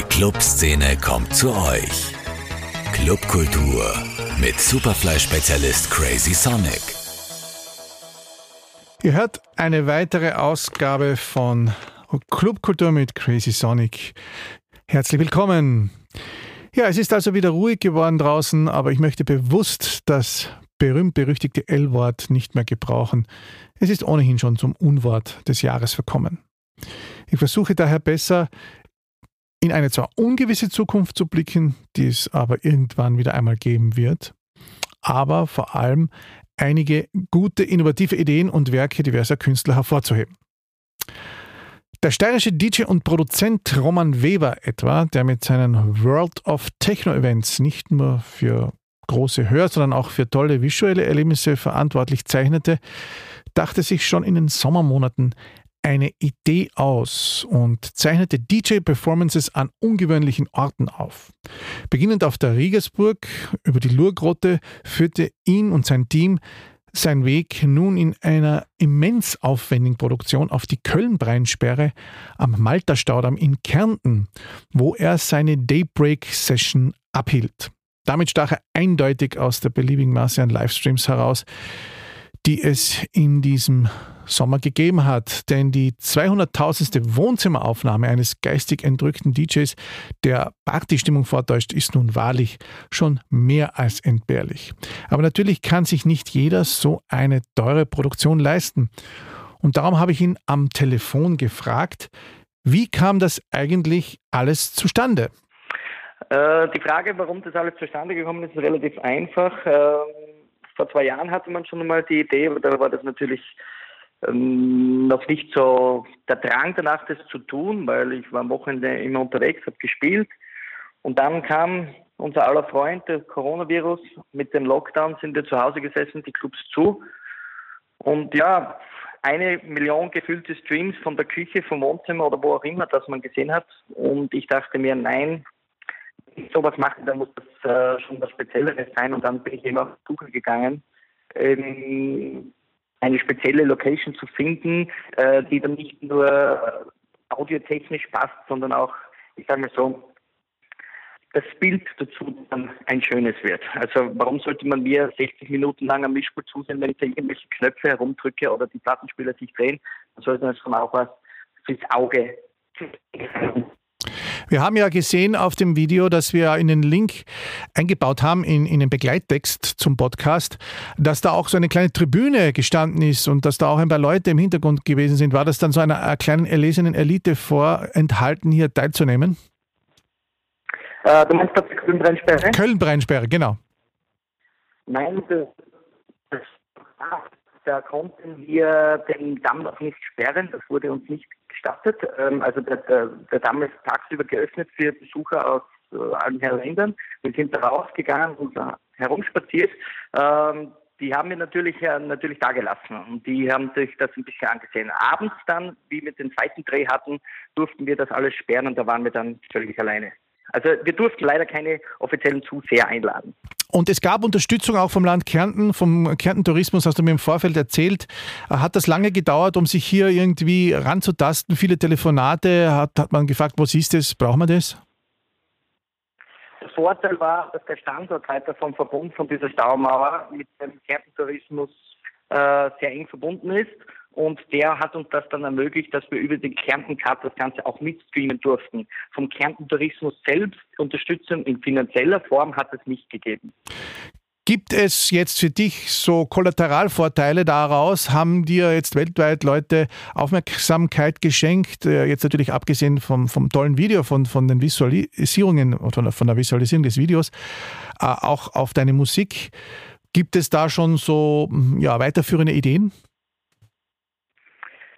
Die Clubszene kommt zu euch. Clubkultur mit Superfly-Spezialist Crazy Sonic. Ihr hört eine weitere Ausgabe von Clubkultur mit Crazy Sonic. Herzlich willkommen. Ja, es ist also wieder ruhig geworden draußen, aber ich möchte bewusst das berühmt-berüchtigte L-Wort nicht mehr gebrauchen. Es ist ohnehin schon zum Unwort des Jahres verkommen. Ich versuche daher besser in eine zwar ungewisse Zukunft zu blicken, die es aber irgendwann wieder einmal geben wird, aber vor allem einige gute, innovative Ideen und Werke diverser Künstler hervorzuheben. Der steirische DJ und Produzent Roman Weber etwa, der mit seinen World of Techno Events nicht nur für große Hör-, sondern auch für tolle visuelle Erlebnisse verantwortlich zeichnete, dachte sich schon in den Sommermonaten eine Idee aus und zeichnete DJ-Performances an ungewöhnlichen Orten auf. Beginnend auf der Riegersburg über die Lurgrotte führte ihn und sein Team sein Weg nun in einer immens aufwendigen Produktion auf die Köln-Breinsperre am Malta-Staudamm in Kärnten, wo er seine Daybreak-Session abhielt. Damit stach er eindeutig aus der beliebigen Masse an Livestreams heraus, die es in diesem Sommer gegeben hat. Denn die 200.000. Wohnzimmeraufnahme eines geistig entrückten DJs, der Partystimmung vortäuscht, ist nun wahrlich schon mehr als entbehrlich. Aber natürlich kann sich nicht jeder so eine teure Produktion leisten. Und darum habe ich ihn am Telefon gefragt, wie kam das eigentlich alles zustande? Äh, die Frage, warum das alles zustande gekommen ist, ist relativ einfach. Ähm, vor zwei Jahren hatte man schon einmal die Idee, aber da war das natürlich ähm, noch nicht so der Drang danach, das zu tun, weil ich war am Wochenende immer unterwegs, habe gespielt. Und dann kam unser aller Freund, der Coronavirus. Mit dem Lockdown sind wir zu Hause gesessen, die Clubs zu. Und ja, eine Million gefüllte Streams von der Küche, vom Wohnzimmer oder wo auch immer, das man gesehen hat. Und ich dachte mir, nein, wenn ich sowas mache, dann muss das äh, schon was Spezielleres sein. Und dann bin ich eben auf Suche gegangen, ähm, eine spezielle Location zu finden, äh, die dann nicht nur audiotechnisch passt, sondern auch, ich sage mal so, das Bild dazu dann ein schönes wird. Also warum sollte man mir 60 Minuten lang am Mischpult zusehen, wenn ich da irgendwelche Knöpfe herumdrücke oder die Plattenspieler sich drehen? Dann sollte das schon auch was fürs Auge wir haben ja gesehen auf dem Video, dass wir in den Link eingebaut haben, in, in den Begleittext zum Podcast, dass da auch so eine kleine Tribüne gestanden ist und dass da auch ein paar Leute im Hintergrund gewesen sind. War das dann so einer kleinen erlesenen Elite vorenthalten, hier teilzunehmen? Äh, du meinst das Köln-Breinsperre? Köln-Breinsperre, genau. Nein, das, das, da konnten wir den Damm noch nicht sperren. Das wurde uns nicht gestattet. Ähm, also der, der, der Damm ist tagsüber geöffnet für Besucher aus äh, allen Ländern. Wir sind da rausgegangen und herumspaziert. Ähm, die haben wir natürlich, äh, natürlich da gelassen und die haben sich das ein bisschen angesehen. Abends dann, wie wir den zweiten Dreh hatten, durften wir das alles sperren und da waren wir dann völlig alleine. Also wir durften leider keine offiziellen Zuseher einladen. Und es gab Unterstützung auch vom Land Kärnten, vom Kärnten Tourismus, hast du mir im Vorfeld erzählt. Hat das lange gedauert, um sich hier irgendwie ranzutasten? Viele Telefonate, hat, hat man gefragt, was ist das, brauchen wir das? Der Vorteil war, dass der Standortleiter vom Verbund von dieser Staumauer mit dem Kärnten Tourismus äh, sehr eng verbunden ist und der hat uns das dann ermöglicht, dass wir über den Kärnten Cup das Ganze auch mitstreamen durften. Vom Kärnten Tourismus selbst Unterstützung in finanzieller Form hat es nicht gegeben. Gibt es jetzt für dich so Kollateralvorteile daraus? Haben dir jetzt weltweit Leute Aufmerksamkeit geschenkt? Äh, jetzt natürlich abgesehen vom, vom tollen Video, von, von den Visualisierungen, von, von der Visualisierung des Videos, äh, auch auf deine Musik. Gibt es da schon so ja, weiterführende Ideen?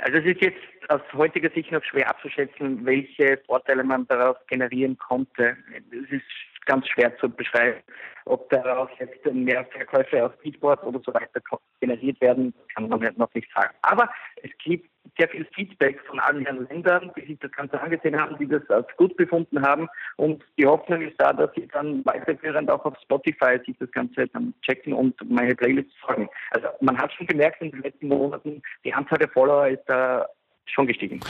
Also es ist jetzt aus heutiger Sicht noch schwer abzuschätzen, welche Vorteile man daraus generieren konnte. Es ist ganz schwer zu beschreiben, ob daraus jetzt mehr Verkäufe auf Beatboard oder so weiter generiert werden, kann man noch nicht sagen. Aber es gibt sehr viel Feedback von allen Ländern, die sich das Ganze angesehen haben, die das als gut befunden haben. Und die Hoffnung ist da, dass sie dann weiterführend auch auf Spotify sich das Ganze dann checken und meine Playlists folgen. Also man hat schon gemerkt in den letzten Monaten, die Anzahl der Follower ist da schon gestiegen.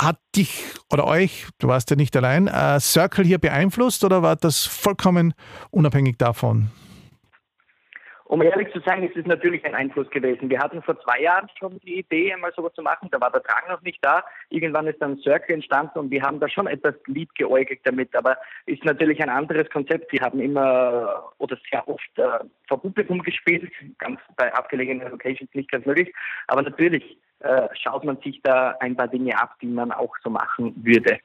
hat dich oder euch, du warst ja nicht allein, äh, Circle hier beeinflusst oder war das vollkommen unabhängig davon? Um ehrlich zu sein, ist es natürlich ein Einfluss gewesen. Wir hatten vor zwei Jahren schon die Idee, einmal sowas zu machen. Da war der Drang noch nicht da. Irgendwann ist dann Circle entstanden und wir haben da schon etwas lieb geäugelt damit. Aber ist natürlich ein anderes Konzept. Wir haben immer oder sehr oft äh, vor Publikum gespielt, ganz bei abgelegenen Locations nicht ganz möglich. Aber natürlich äh, schaut man sich da ein paar Dinge ab, die man auch so machen würde.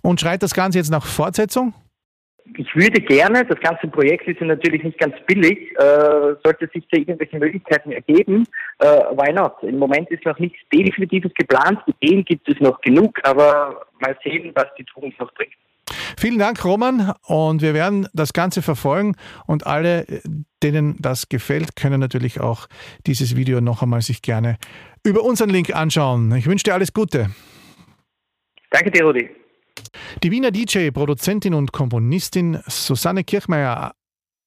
Und schreit das Ganze jetzt nach Fortsetzung? Ich würde gerne, das ganze Projekt ist ja natürlich nicht ganz billig, äh, sollte sich da irgendwelche Möglichkeiten ergeben, äh, why not? Im Moment ist noch nichts Definitives geplant, Ideen gibt es noch genug, aber mal sehen, was die Zukunft noch bringt. Vielen Dank, Roman, und wir werden das Ganze verfolgen und alle, denen das gefällt, können natürlich auch dieses Video noch einmal sich gerne über unseren Link anschauen. Ich wünsche dir alles Gute. Danke dir, Rudi. Die Wiener DJ, Produzentin und Komponistin Susanne Kirchmeier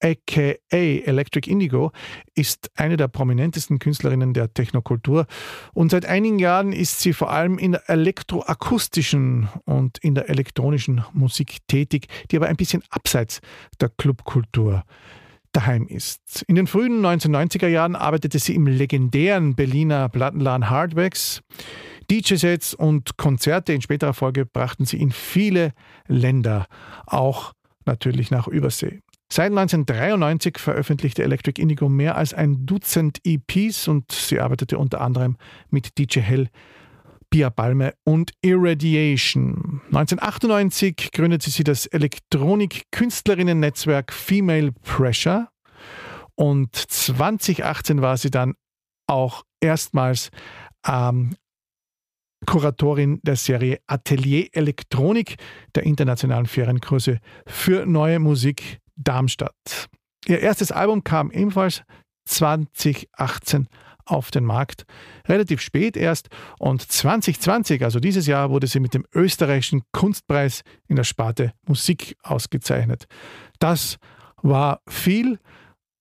aka Electric Indigo, ist eine der prominentesten Künstlerinnen der Technokultur und seit einigen Jahren ist sie vor allem in der elektroakustischen und in der elektronischen Musik tätig, die aber ein bisschen abseits der Clubkultur daheim ist. In den frühen 1990er Jahren arbeitete sie im legendären Berliner Plattenladen Hardwax. DJ-Sets und Konzerte in späterer Folge brachten sie in viele Länder, auch natürlich nach Übersee. Seit 1993 veröffentlichte Electric Indigo mehr als ein Dutzend EPs und sie arbeitete unter anderem mit DJ Hell, Pia Balme und Irradiation. 1998 gründete sie das Elektronik-Künstlerinnen-Netzwerk Female Pressure und 2018 war sie dann auch erstmals ähm, Kuratorin der Serie Atelier Elektronik der internationalen Ferienkurse für neue Musik Darmstadt. Ihr erstes Album kam ebenfalls 2018 auf den Markt, relativ spät erst und 2020, also dieses Jahr, wurde sie mit dem österreichischen Kunstpreis in der Sparte Musik ausgezeichnet. Das war viel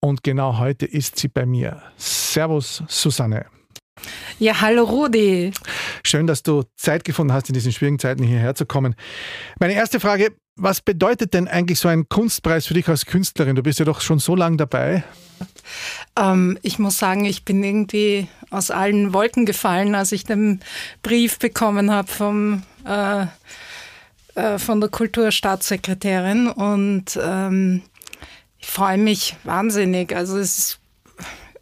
und genau heute ist sie bei mir. Servus, Susanne. Ja, hallo Rudi. Schön, dass du Zeit gefunden hast, in diesen schwierigen Zeiten hierher zu kommen. Meine erste Frage, was bedeutet denn eigentlich so ein Kunstpreis für dich als Künstlerin? Du bist ja doch schon so lange dabei. Ähm, ich muss sagen, ich bin irgendwie aus allen Wolken gefallen, als ich den Brief bekommen habe vom äh, äh, von der Kulturstaatssekretärin und ähm, ich freue mich wahnsinnig. Also es ist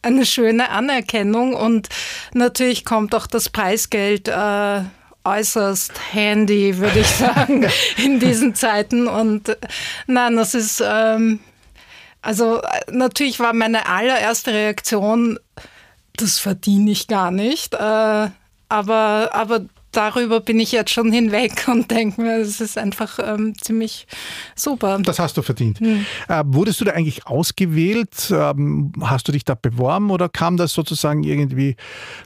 eine schöne Anerkennung und natürlich kommt auch das Preisgeld äh, äußerst handy, würde ich sagen, in diesen Zeiten. Und äh, nein, das ist, ähm, also äh, natürlich war meine allererste Reaktion, das verdiene ich gar nicht. Äh, aber, aber darüber bin ich jetzt schon hinweg und denke mir, es ist einfach ähm, ziemlich super. Das hast du verdient. Hm. Äh, wurdest du da eigentlich ausgewählt? Ähm, hast du dich da beworben oder kam das sozusagen irgendwie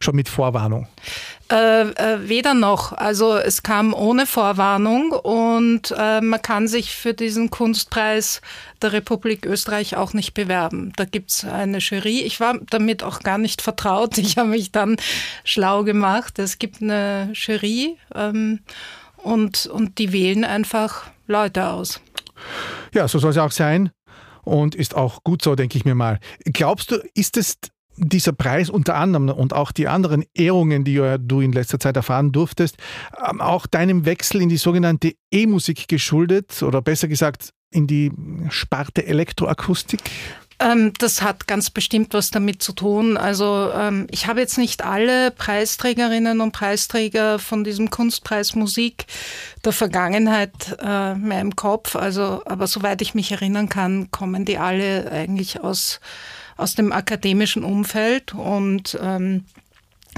schon mit Vorwarnung? Äh, äh, weder noch. Also es kam ohne Vorwarnung und äh, man kann sich für diesen Kunstpreis der Republik Österreich auch nicht bewerben. Da gibt es eine Jury. Ich war damit auch gar nicht vertraut. Ich habe mich dann schlau gemacht. Es gibt eine Jury ähm, und, und die wählen einfach Leute aus. Ja, so soll es auch sein und ist auch gut so, denke ich mir mal. Glaubst du, ist es dieser Preis unter anderem und auch die anderen Ehrungen, die du in letzter Zeit erfahren durftest, ähm, auch deinem Wechsel in die sogenannte E-Musik geschuldet oder besser gesagt in die Sparte Elektroakustik? Ähm, das hat ganz bestimmt was damit zu tun. Also ähm, ich habe jetzt nicht alle Preisträgerinnen und Preisträger von diesem Kunstpreis Musik der Vergangenheit äh, mehr im Kopf. Also, aber soweit ich mich erinnern kann, kommen die alle eigentlich aus aus dem akademischen Umfeld und ähm,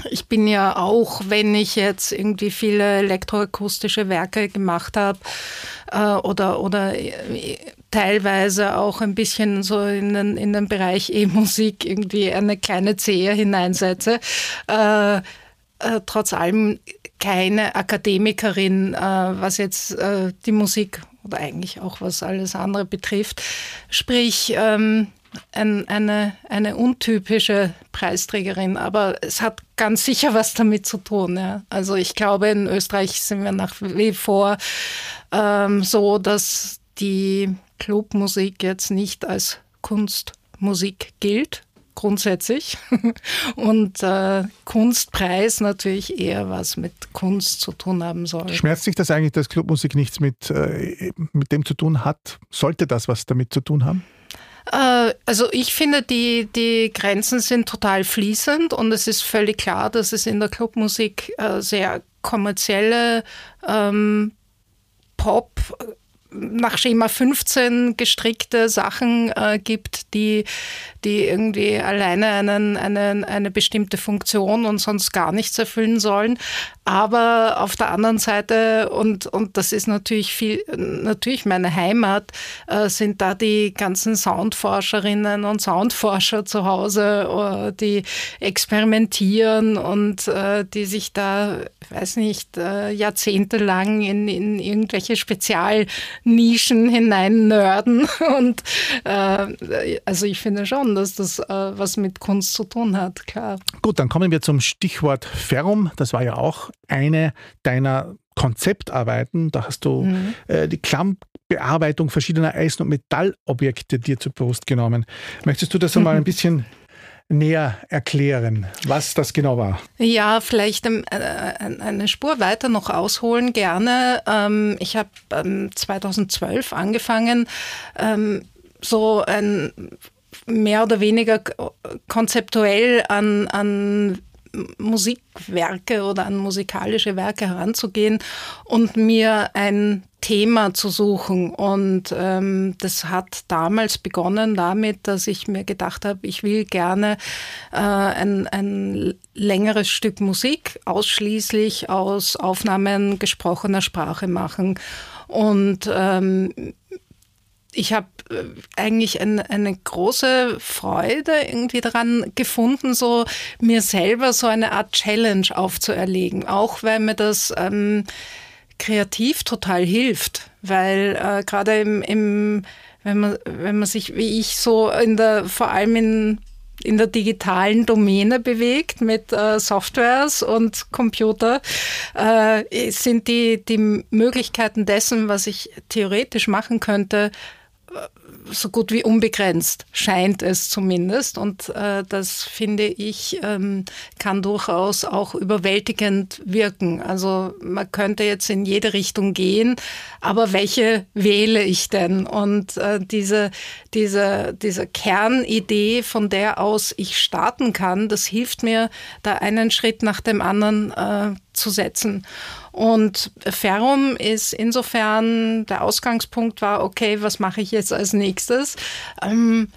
ich bin ja auch, wenn ich jetzt irgendwie viele elektroakustische Werke gemacht habe äh, oder, oder äh, teilweise auch ein bisschen so in den, in den Bereich E-Musik irgendwie eine kleine Zehe hineinsetze, äh, äh, trotz allem keine Akademikerin, äh, was jetzt äh, die Musik oder eigentlich auch was alles andere betrifft. Sprich, ähm, ein, eine, eine untypische Preisträgerin, aber es hat ganz sicher was damit zu tun. Ja. Also ich glaube, in Österreich sind wir nach wie vor ähm, so, dass die Clubmusik jetzt nicht als Kunstmusik gilt, grundsätzlich. Und äh, Kunstpreis natürlich eher was mit Kunst zu tun haben soll. Schmerzt sich das eigentlich, dass Clubmusik nichts mit, äh, mit dem zu tun hat? Sollte das was damit zu tun haben? Äh, also ich finde, die, die Grenzen sind total fließend und es ist völlig klar, dass es in der Clubmusik äh, sehr kommerzielle ähm, Pop, nach Schema 15 gestrickte Sachen äh, gibt, die, die irgendwie alleine einen, einen, eine bestimmte Funktion und sonst gar nichts erfüllen sollen. Aber auf der anderen Seite, und, und das ist natürlich viel, natürlich meine Heimat, äh, sind da die ganzen Soundforscherinnen und Soundforscher zu Hause, äh, die experimentieren und äh, die sich da, weiß nicht, äh, jahrzehntelang in, in irgendwelche Spezialnischen hinein nörden. Und äh, also ich finde schon, dass das äh, was mit Kunst zu tun hat, klar. Gut, dann kommen wir zum Stichwort Ferrum. Das war ja auch eine deiner Konzeptarbeiten. Da hast du mhm. äh, die Klammbearbeitung verschiedener Eisen- und Metallobjekte dir zur Brust genommen. Möchtest du das einmal ein bisschen näher erklären, was das genau war? Ja, vielleicht ähm, äh, eine Spur weiter noch ausholen gerne. Ähm, ich habe 2012 angefangen, ähm, so ein mehr oder weniger konzeptuell an, an Musikwerke oder an musikalische Werke heranzugehen und mir ein Thema zu suchen. Und ähm, das hat damals begonnen damit, dass ich mir gedacht habe, ich will gerne äh, ein, ein längeres Stück Musik ausschließlich aus Aufnahmen gesprochener Sprache machen. Und ähm, ich habe eigentlich ein, eine große Freude irgendwie daran gefunden, so mir selber so eine Art Challenge aufzuerlegen, auch weil mir das ähm, kreativ total hilft, weil äh, gerade im, im wenn man, wenn man sich wie ich so in der, vor allem in in der digitalen Domäne bewegt mit äh, Softwares und Computer, äh, sind die, die Möglichkeiten dessen, was ich theoretisch machen könnte, so gut wie unbegrenzt, scheint es zumindest. Und äh, das finde ich, ähm, kann durchaus auch überwältigend wirken. Also man könnte jetzt in jede Richtung gehen, aber welche wähle ich denn? Und äh, diese, diese, diese Kernidee, von der aus ich starten kann, das hilft mir, da einen Schritt nach dem anderen äh, zu setzen. Und Ferrum ist insofern, der Ausgangspunkt war, okay, was mache ich jetzt als nächstes? Ähm,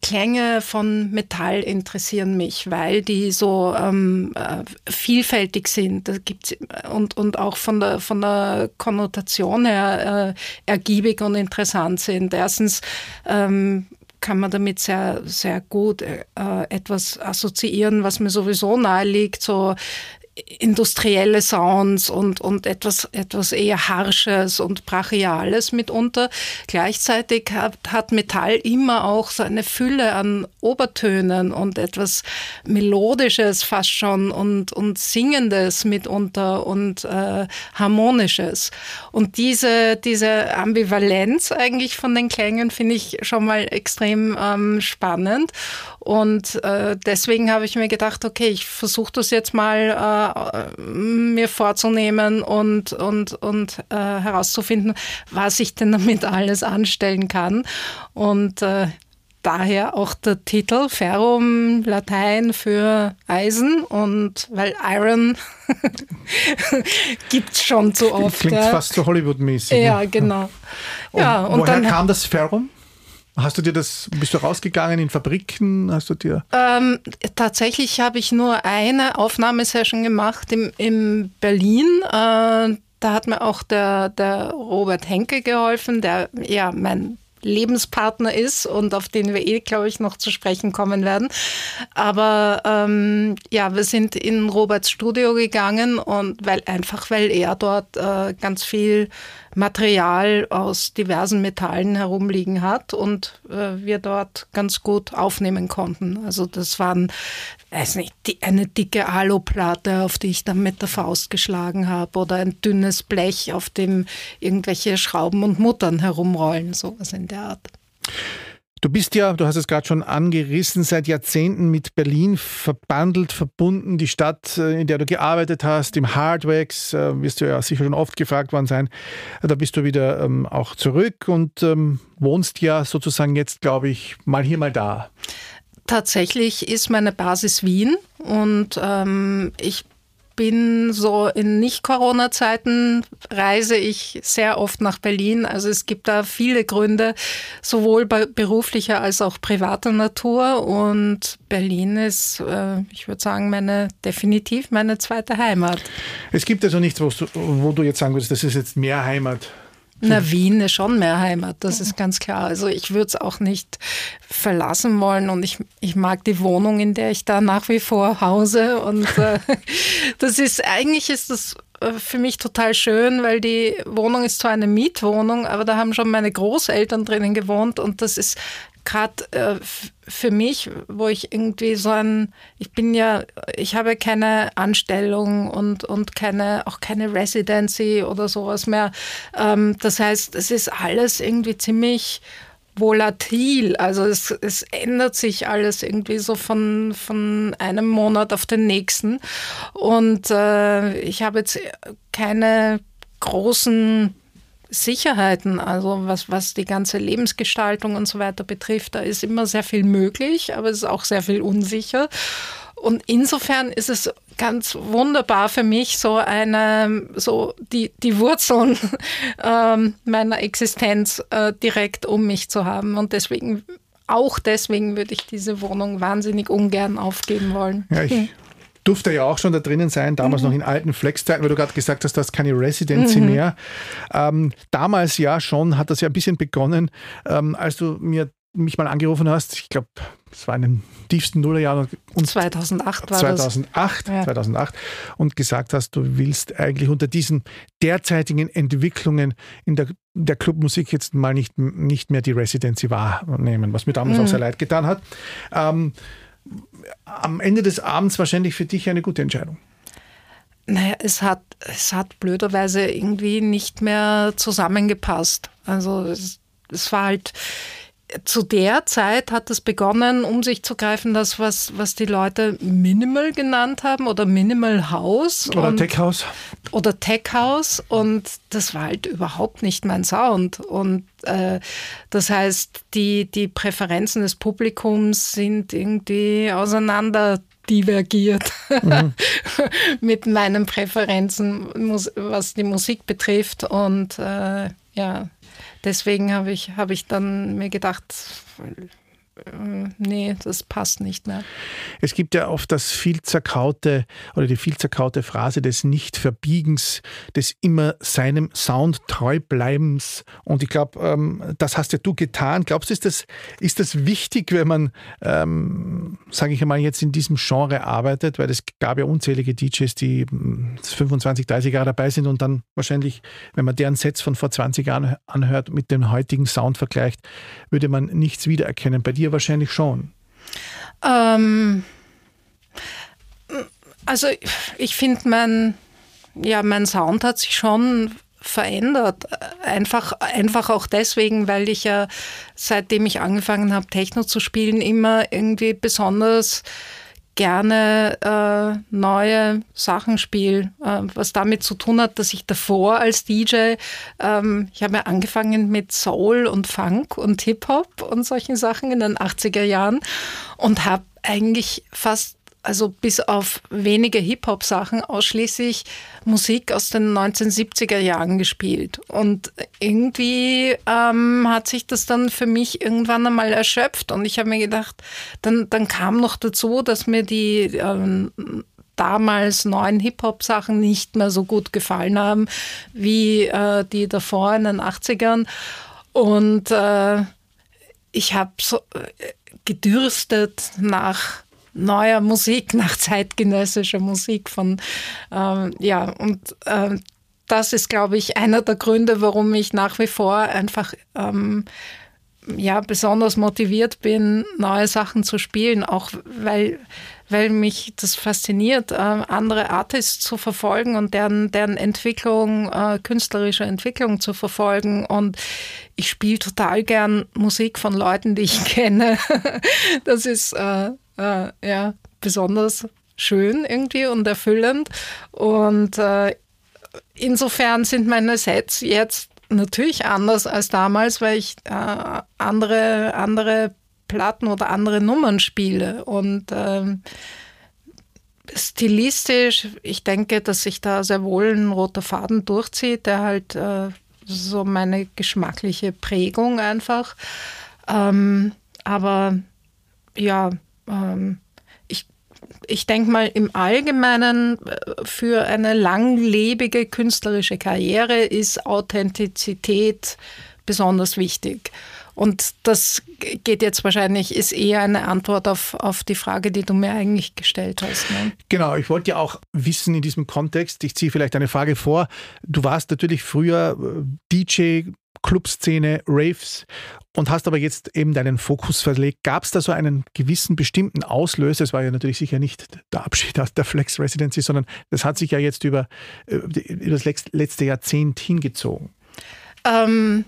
Klänge von Metall interessieren mich, weil die so ähm, äh, vielfältig sind. Das gibt's, und, und auch von der, von der Konnotation her äh, ergiebig und interessant sind. Erstens ähm, kann man damit sehr, sehr gut äh, etwas assoziieren, was mir sowieso nahe liegt, so industrielle Sounds und, und etwas, etwas eher Harsches und Brachiales mitunter. Gleichzeitig hat, hat Metall immer auch so eine Fülle an Obertönen und etwas Melodisches fast schon und, und Singendes mitunter und äh, Harmonisches. Und diese, diese Ambivalenz eigentlich von den Klängen finde ich schon mal extrem ähm, spannend. Und äh, deswegen habe ich mir gedacht, okay, ich versuche das jetzt mal äh, mir vorzunehmen und, und, und äh, herauszufinden, was ich denn damit alles anstellen kann. Und äh, daher auch der Titel Ferrum, Latein für Eisen und weil Iron gibt es schon zu oft. Klingt ja. fast so Hollywood-mäßig. Ja, genau. Und ja, und woher dann, kam das Ferrum? Hast du dir das, bist du rausgegangen in Fabriken? Hast du dir? Ähm, tatsächlich habe ich nur eine Aufnahmesession gemacht im, in Berlin. Äh, da hat mir auch der, der Robert Henke geholfen, der ja mein Lebenspartner ist und auf den wir eh, glaube ich, noch zu sprechen kommen werden. Aber ähm, ja, wir sind in Roberts Studio gegangen und weil einfach, weil er dort äh, ganz viel Material aus diversen Metallen herumliegen hat und äh, wir dort ganz gut aufnehmen konnten. Also das waren, weiß nicht, eine dicke Aluplatte, auf die ich dann mit der Faust geschlagen habe oder ein dünnes Blech, auf dem irgendwelche Schrauben und Muttern herumrollen, sowas in der Art. Du bist ja, du hast es gerade schon angerissen, seit Jahrzehnten mit Berlin verbandelt, verbunden. Die Stadt, äh, in der du gearbeitet hast, im Hardwax, äh, wirst du ja sicher schon oft gefragt worden sein. Da bist du wieder ähm, auch zurück und ähm, wohnst ja sozusagen jetzt, glaube ich, mal hier, mal da. Tatsächlich ist meine Basis Wien und ähm, ich bin so in Nicht-Corona-Zeiten reise ich sehr oft nach Berlin. Also es gibt da viele Gründe, sowohl beruflicher als auch privater Natur. Und Berlin ist, äh, ich würde sagen, meine definitiv meine zweite Heimat. Es gibt also nichts, wo du, wo du jetzt sagen würdest, das ist jetzt mehr Heimat. Na, Wien ist schon mehr Heimat, das ist ganz klar. Also ich würde es auch nicht verlassen wollen und ich, ich mag die Wohnung, in der ich da nach wie vor hause. Und äh, das ist, eigentlich ist das äh, für mich total schön, weil die Wohnung ist zwar eine Mietwohnung, aber da haben schon meine Großeltern drinnen gewohnt und das ist gerade äh, für mich, wo ich irgendwie so ein, ich bin ja, ich habe keine Anstellung und, und keine, auch keine Residency oder sowas mehr. Ähm, das heißt, es ist alles irgendwie ziemlich volatil. Also es, es ändert sich alles irgendwie so von, von einem Monat auf den nächsten. Und äh, ich habe jetzt keine großen Sicherheiten, also was, was die ganze Lebensgestaltung und so weiter betrifft, da ist immer sehr viel möglich, aber es ist auch sehr viel unsicher. Und insofern ist es ganz wunderbar für mich, so eine, so die, die Wurzeln äh, meiner Existenz äh, direkt um mich zu haben. Und deswegen, auch deswegen würde ich diese Wohnung wahnsinnig ungern aufgeben wollen. Ja, ich hm durfte ja auch schon da drinnen sein, damals mhm. noch in alten Flex-Zeiten, weil du gerade gesagt hast, du hast keine Residency mhm. mehr. Ähm, damals ja schon, hat das ja ein bisschen begonnen, ähm, als du mir mich mal angerufen hast. Ich glaube, es war in den tiefsten Nullerjahren. Und 2008 war 2008, das. 2008. Und gesagt hast, du willst eigentlich unter diesen derzeitigen Entwicklungen in der, der Clubmusik jetzt mal nicht, nicht mehr die Residency wahrnehmen, was mir damals mhm. auch sehr leid getan hat. Ähm, am Ende des Abends wahrscheinlich für dich eine gute Entscheidung. Naja, es hat, es hat blöderweise irgendwie nicht mehr zusammengepasst. Also es, es war halt, zu der Zeit hat es begonnen, um sich zu greifen, das, was, was die Leute Minimal genannt haben oder Minimal House. Oder Tech House. Oder Tech House. Und das war halt überhaupt nicht mein Sound. Und äh, das heißt, die, die Präferenzen des Publikums sind irgendwie auseinander divergiert mhm. mit meinen Präferenzen, was die Musik betrifft. Und äh, ja, deswegen habe ich, hab ich dann mir gedacht, nee, das passt nicht mehr. Es gibt ja oft das viel zerkaute oder die viel zerkaute Phrase des Nicht-Verbiegens, des immer seinem Sound treu bleibens. Und ich glaube, ähm, das hast ja du getan. Glaubst du, ist das, ist das wichtig, wenn man, ähm, sage ich einmal, jetzt in diesem Genre arbeitet? Weil es gab ja unzählige DJs, die 25, hm, 30 Jahre dabei sind und dann wahrscheinlich, wenn man deren Sets von vor 20 Jahren anhört, mit dem heutigen Sound vergleicht, würde man nichts wiedererkennen. Bei dir dir wahrscheinlich schon. Ähm, also ich finde, mein, ja, mein Sound hat sich schon verändert. Einfach, einfach auch deswegen, weil ich ja, seitdem ich angefangen habe, Techno zu spielen, immer irgendwie besonders gerne äh, neue Sachen spiele, äh, was damit zu tun hat, dass ich davor als DJ, ähm, ich habe ja angefangen mit Soul und Funk und Hip-Hop und solchen Sachen in den 80er Jahren und habe eigentlich fast also bis auf wenige Hip-Hop-Sachen ausschließlich Musik aus den 1970er Jahren gespielt. Und irgendwie ähm, hat sich das dann für mich irgendwann einmal erschöpft. Und ich habe mir gedacht, dann, dann kam noch dazu, dass mir die ähm, damals neuen Hip-Hop-Sachen nicht mehr so gut gefallen haben wie äh, die davor in den 80ern. Und äh, ich habe so äh, gedürstet nach neuer Musik, nach zeitgenössischer Musik von, ähm, ja, und ähm, das ist, glaube ich, einer der Gründe, warum ich nach wie vor einfach ähm, ja, besonders motiviert bin, neue Sachen zu spielen, auch weil, weil mich das fasziniert, äh, andere Artists zu verfolgen und deren, deren Entwicklung, äh, künstlerische Entwicklung zu verfolgen. Und ich spiele total gern Musik von Leuten, die ich kenne. das ist äh, äh, ja besonders schön irgendwie und erfüllend. Und äh, insofern sind meine Sets jetzt natürlich anders als damals, weil ich äh, andere, andere Platten oder andere Nummern spiele. Und ähm, stilistisch, ich denke, dass sich da sehr wohl ein roter Faden durchzieht, der halt äh, so meine geschmackliche Prägung einfach. Ähm, aber ja, ähm, ich denke mal im Allgemeinen äh, für eine langlebige künstlerische Karriere ist Authentizität besonders wichtig. Und das geht jetzt wahrscheinlich, ist eher eine Antwort auf, auf die Frage, die du mir eigentlich gestellt hast. Ne? Genau, ich wollte ja auch wissen in diesem Kontext, ich ziehe vielleicht eine Frage vor. Du warst natürlich früher äh, DJ, Clubszene, Raves und hast aber jetzt eben deinen Fokus verlegt. Gab es da so einen gewissen bestimmten Auslöser? Es war ja natürlich sicher nicht der Abschied aus der Flex Residency, sondern das hat sich ja jetzt über, äh, über das letzte Jahrzehnt hingezogen. Ähm,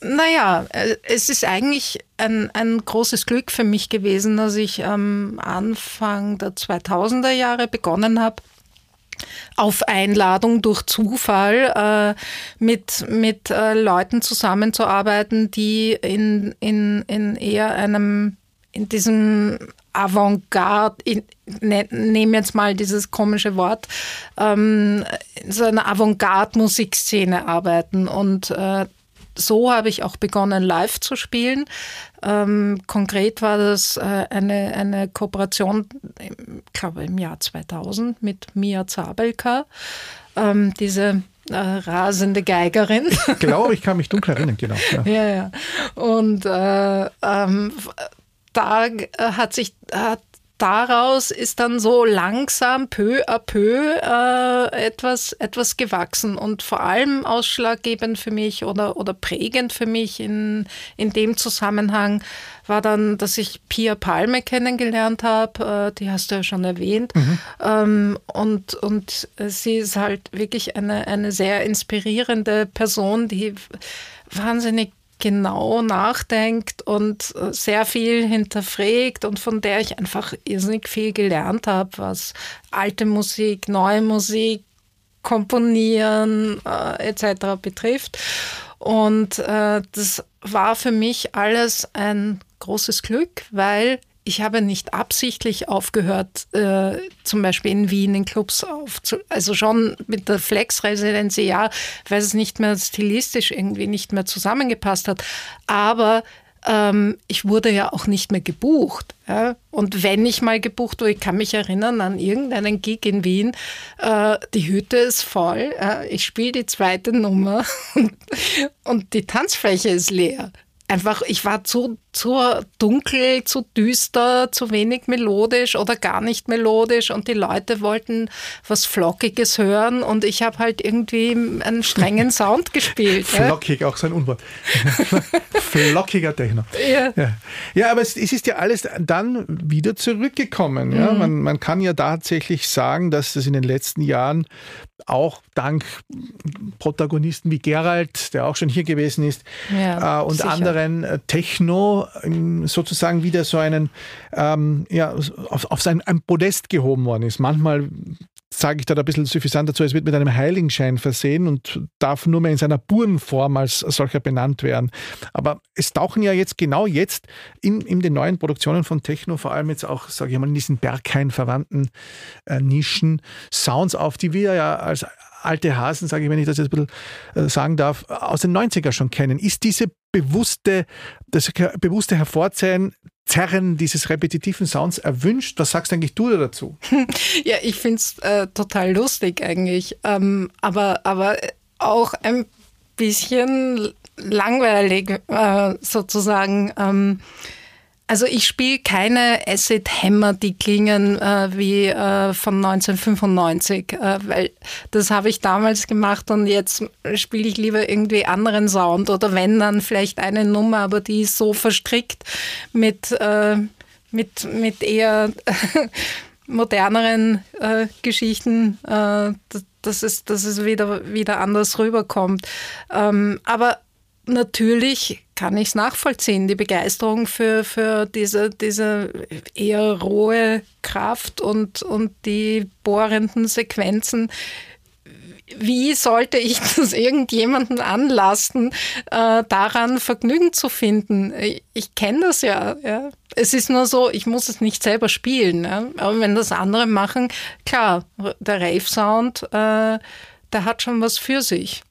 naja, äh, es ist eigentlich ein, ein großes Glück für mich gewesen, dass ich am Anfang der 2000er Jahre begonnen habe, auf Einladung durch Zufall äh, mit, mit äh, Leuten zusammenzuarbeiten, die in, in, in eher einem, in diesem Avantgarde, ich ne, nehme jetzt mal dieses komische Wort, ähm, in so einer Avantgarde-Musikszene arbeiten. Und äh, so habe ich auch begonnen, live zu spielen. Ähm, konkret war das äh, eine, eine Kooperation, ich glaube im Jahr 2000 mit Mia Zabelka, ähm, diese äh, rasende Geigerin. Ich glaube, ich kann mich dunkel erinnern, genau. Ja, ja. ja. Und äh, ähm, da hat sich hat daraus ist dann so langsam peu à peu äh, etwas, etwas gewachsen und vor allem ausschlaggebend für mich oder, oder prägend für mich in, in dem Zusammenhang war dann, dass ich Pia Palme kennengelernt habe, äh, die hast du ja schon erwähnt. Mhm. Ähm, und, und sie ist halt wirklich eine, eine sehr inspirierende Person, die wahnsinnig genau nachdenkt und äh, sehr viel hinterfragt und von der ich einfach irrsinnig viel gelernt habe, was alte Musik, neue Musik, Komponieren äh, etc. betrifft. Und äh, das war für mich alles ein großes Glück, weil ich habe nicht absichtlich aufgehört, äh, zum Beispiel in Wien in Clubs aufzu... Also schon mit der Flex-Residenz, ja, weil es nicht mehr stilistisch irgendwie nicht mehr zusammengepasst hat. Aber ähm, ich wurde ja auch nicht mehr gebucht. Ja? Und wenn ich mal gebucht wurde, ich kann mich erinnern an irgendeinen Gig in Wien, äh, die Hütte ist voll, äh, ich spiele die zweite Nummer und die Tanzfläche ist leer einfach, ich war zu, zu dunkel, zu düster, zu wenig melodisch oder gar nicht melodisch und die Leute wollten was Flockiges hören und ich habe halt irgendwie einen strengen Sound gespielt. Flockig, ja. auch so ein Unwort. Flockiger Techno. Ja. ja. ja, aber es, es, ist ja alles dann wieder zurückgekommen. Ja? Mhm. Man, man kann ja tatsächlich sagen, dass das in den letzten Jahren auch dank Protagonisten wie Gerald, der auch schon hier gewesen ist, ja, äh, und sicher. Anderen äh, Techno ähm, sozusagen wieder so einen, ähm, ja, auf, auf sein ein Podest gehoben worden ist. Manchmal sage ich da ein bisschen suffisant dazu, es wird mit einem Heiligenschein versehen und darf nur mehr in seiner puren Form als solcher benannt werden. Aber es tauchen ja jetzt genau jetzt in, in den neuen Produktionen von Techno, vor allem jetzt auch, sage ich mal, in diesen Berghain verwandten äh, Nischen, Sounds auf, die wir ja als alte Hasen, sage ich, wenn ich das jetzt ein bisschen äh, sagen darf, aus den 90er schon kennen. Ist diese bewusste, das bewusste Hervorzeigen Zerren dieses repetitiven Sounds erwünscht. Was sagst eigentlich du dazu? Ja, ich finde es äh, total lustig eigentlich, ähm, aber, aber auch ein bisschen langweilig äh, sozusagen. Ähm, also ich spiele keine Acid-Hämmer, die klingen äh, wie äh, von 1995, äh, weil das habe ich damals gemacht und jetzt spiele ich lieber irgendwie anderen Sound oder wenn dann vielleicht eine Nummer, aber die ist so verstrickt mit, äh, mit, mit eher moderneren äh, Geschichten, äh, dass, es, dass es wieder, wieder anders rüberkommt. Ähm, aber natürlich kann ich es nachvollziehen, die Begeisterung für, für diese, diese eher rohe Kraft und, und die bohrenden Sequenzen. Wie sollte ich das irgendjemanden anlasten, äh, daran Vergnügen zu finden? Ich, ich kenne das ja, ja, Es ist nur so, ich muss es nicht selber spielen. Ja? Aber wenn das andere machen, klar, der Rave-Sound, äh, der hat schon was für sich.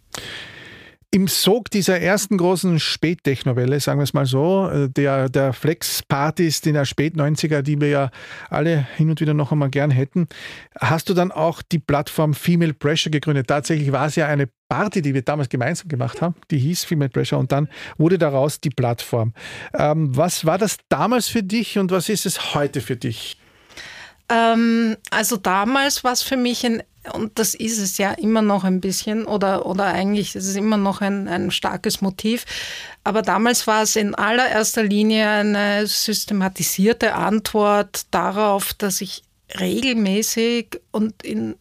Im Sog dieser ersten großen Spättechnowelle, sagen wir es mal so, äh, der, der Flex-Partys in der Spät-90er, die wir ja alle hin und wieder noch einmal gern hätten, hast du dann auch die Plattform Female Pressure gegründet. Tatsächlich war es ja eine Party, die wir damals gemeinsam gemacht haben, die hieß Female Pressure und dann wurde daraus die Plattform. Ähm, was war das damals für dich und was ist es heute für dich? Ähm, also damals war es für mich ein und das ist es ja immer noch ein bisschen oder, oder eigentlich ist es immer noch ein, ein starkes Motiv. Aber damals war es in allererster Linie eine systematisierte Antwort darauf, dass ich regelmäßig und in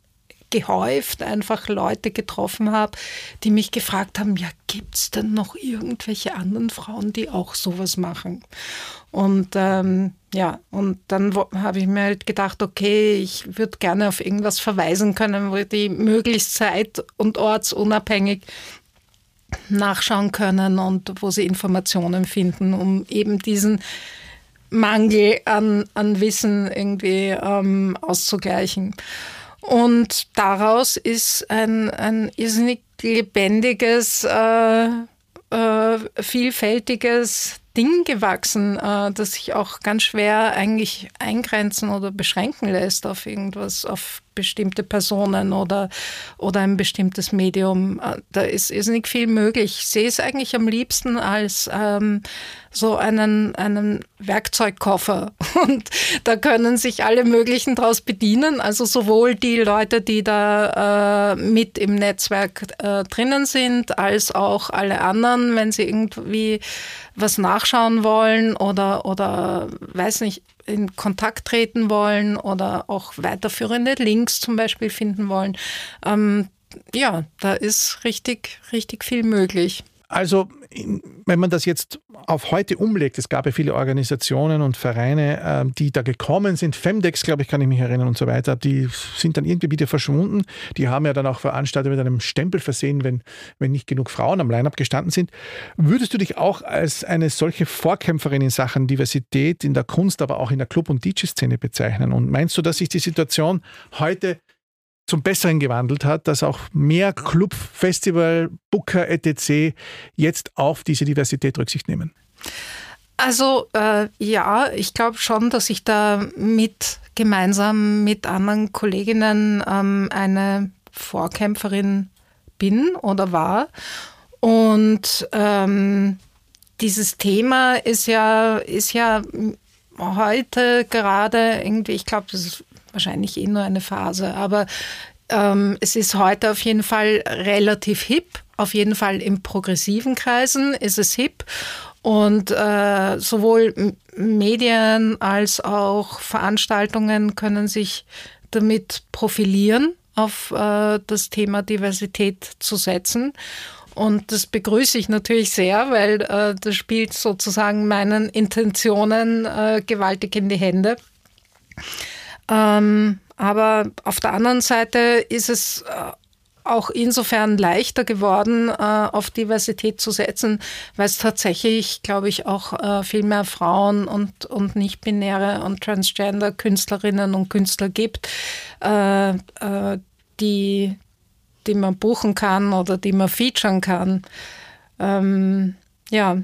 gehäuft einfach Leute getroffen habe, die mich gefragt haben, ja, gibt es denn noch irgendwelche anderen Frauen, die auch sowas machen? Und ähm, ja, und dann habe ich mir halt gedacht, okay, ich würde gerne auf irgendwas verweisen können, wo die möglichst zeit- und ortsunabhängig nachschauen können und wo sie Informationen finden, um eben diesen Mangel an, an Wissen irgendwie ähm, auszugleichen. Und daraus ist ein, ein irrsinnig lebendiges, äh, äh, vielfältiges Ding gewachsen, äh, das sich auch ganz schwer eigentlich eingrenzen oder beschränken lässt auf irgendwas, auf bestimmte Personen oder, oder ein bestimmtes Medium. Äh, da ist irrsinnig viel möglich. Ich sehe es eigentlich am liebsten als ähm, so einen, einen Werkzeugkoffer. Und da können sich alle möglichen daraus bedienen. Also sowohl die Leute, die da äh, mit im Netzwerk äh, drinnen sind, als auch alle anderen, wenn sie irgendwie was nachschauen wollen oder, oder weiß nicht, in Kontakt treten wollen oder auch weiterführende Links zum Beispiel finden wollen. Ähm, ja, da ist richtig, richtig viel möglich. Also, wenn man das jetzt auf heute umlegt, es gab ja viele Organisationen und Vereine, ähm, die da gekommen sind. Femdex, glaube ich, kann ich mich erinnern und so weiter. Die sind dann irgendwie wieder verschwunden. Die haben ja dann auch Veranstalter mit einem Stempel versehen, wenn, wenn nicht genug Frauen am Line-Up gestanden sind. Würdest du dich auch als eine solche Vorkämpferin in Sachen Diversität in der Kunst, aber auch in der Club- und DJ-Szene bezeichnen? Und meinst du, dass sich die Situation heute zum Besseren gewandelt hat, dass auch mehr Club, Festival, Booker etc. jetzt auf diese Diversität Rücksicht nehmen? Also äh, ja, ich glaube schon, dass ich da mit gemeinsam mit anderen Kolleginnen ähm, eine Vorkämpferin bin oder war. Und ähm, dieses Thema ist ja, ist ja heute gerade irgendwie, ich glaube, das ist wahrscheinlich eh nur eine Phase, aber ähm, es ist heute auf jeden Fall relativ hip. Auf jeden Fall in progressiven Kreisen ist es hip. Und äh, sowohl Medien als auch Veranstaltungen können sich damit profilieren, auf äh, das Thema Diversität zu setzen. Und das begrüße ich natürlich sehr, weil äh, das spielt sozusagen meinen Intentionen äh, gewaltig in die Hände. Ähm, aber auf der anderen Seite ist es äh, auch insofern leichter geworden, äh, auf Diversität zu setzen, weil es tatsächlich, glaube ich, auch äh, viel mehr Frauen und, und nicht-binäre und transgender Künstlerinnen und Künstler gibt, die, die man buchen kann oder die man featuren kann. Ähm, ja,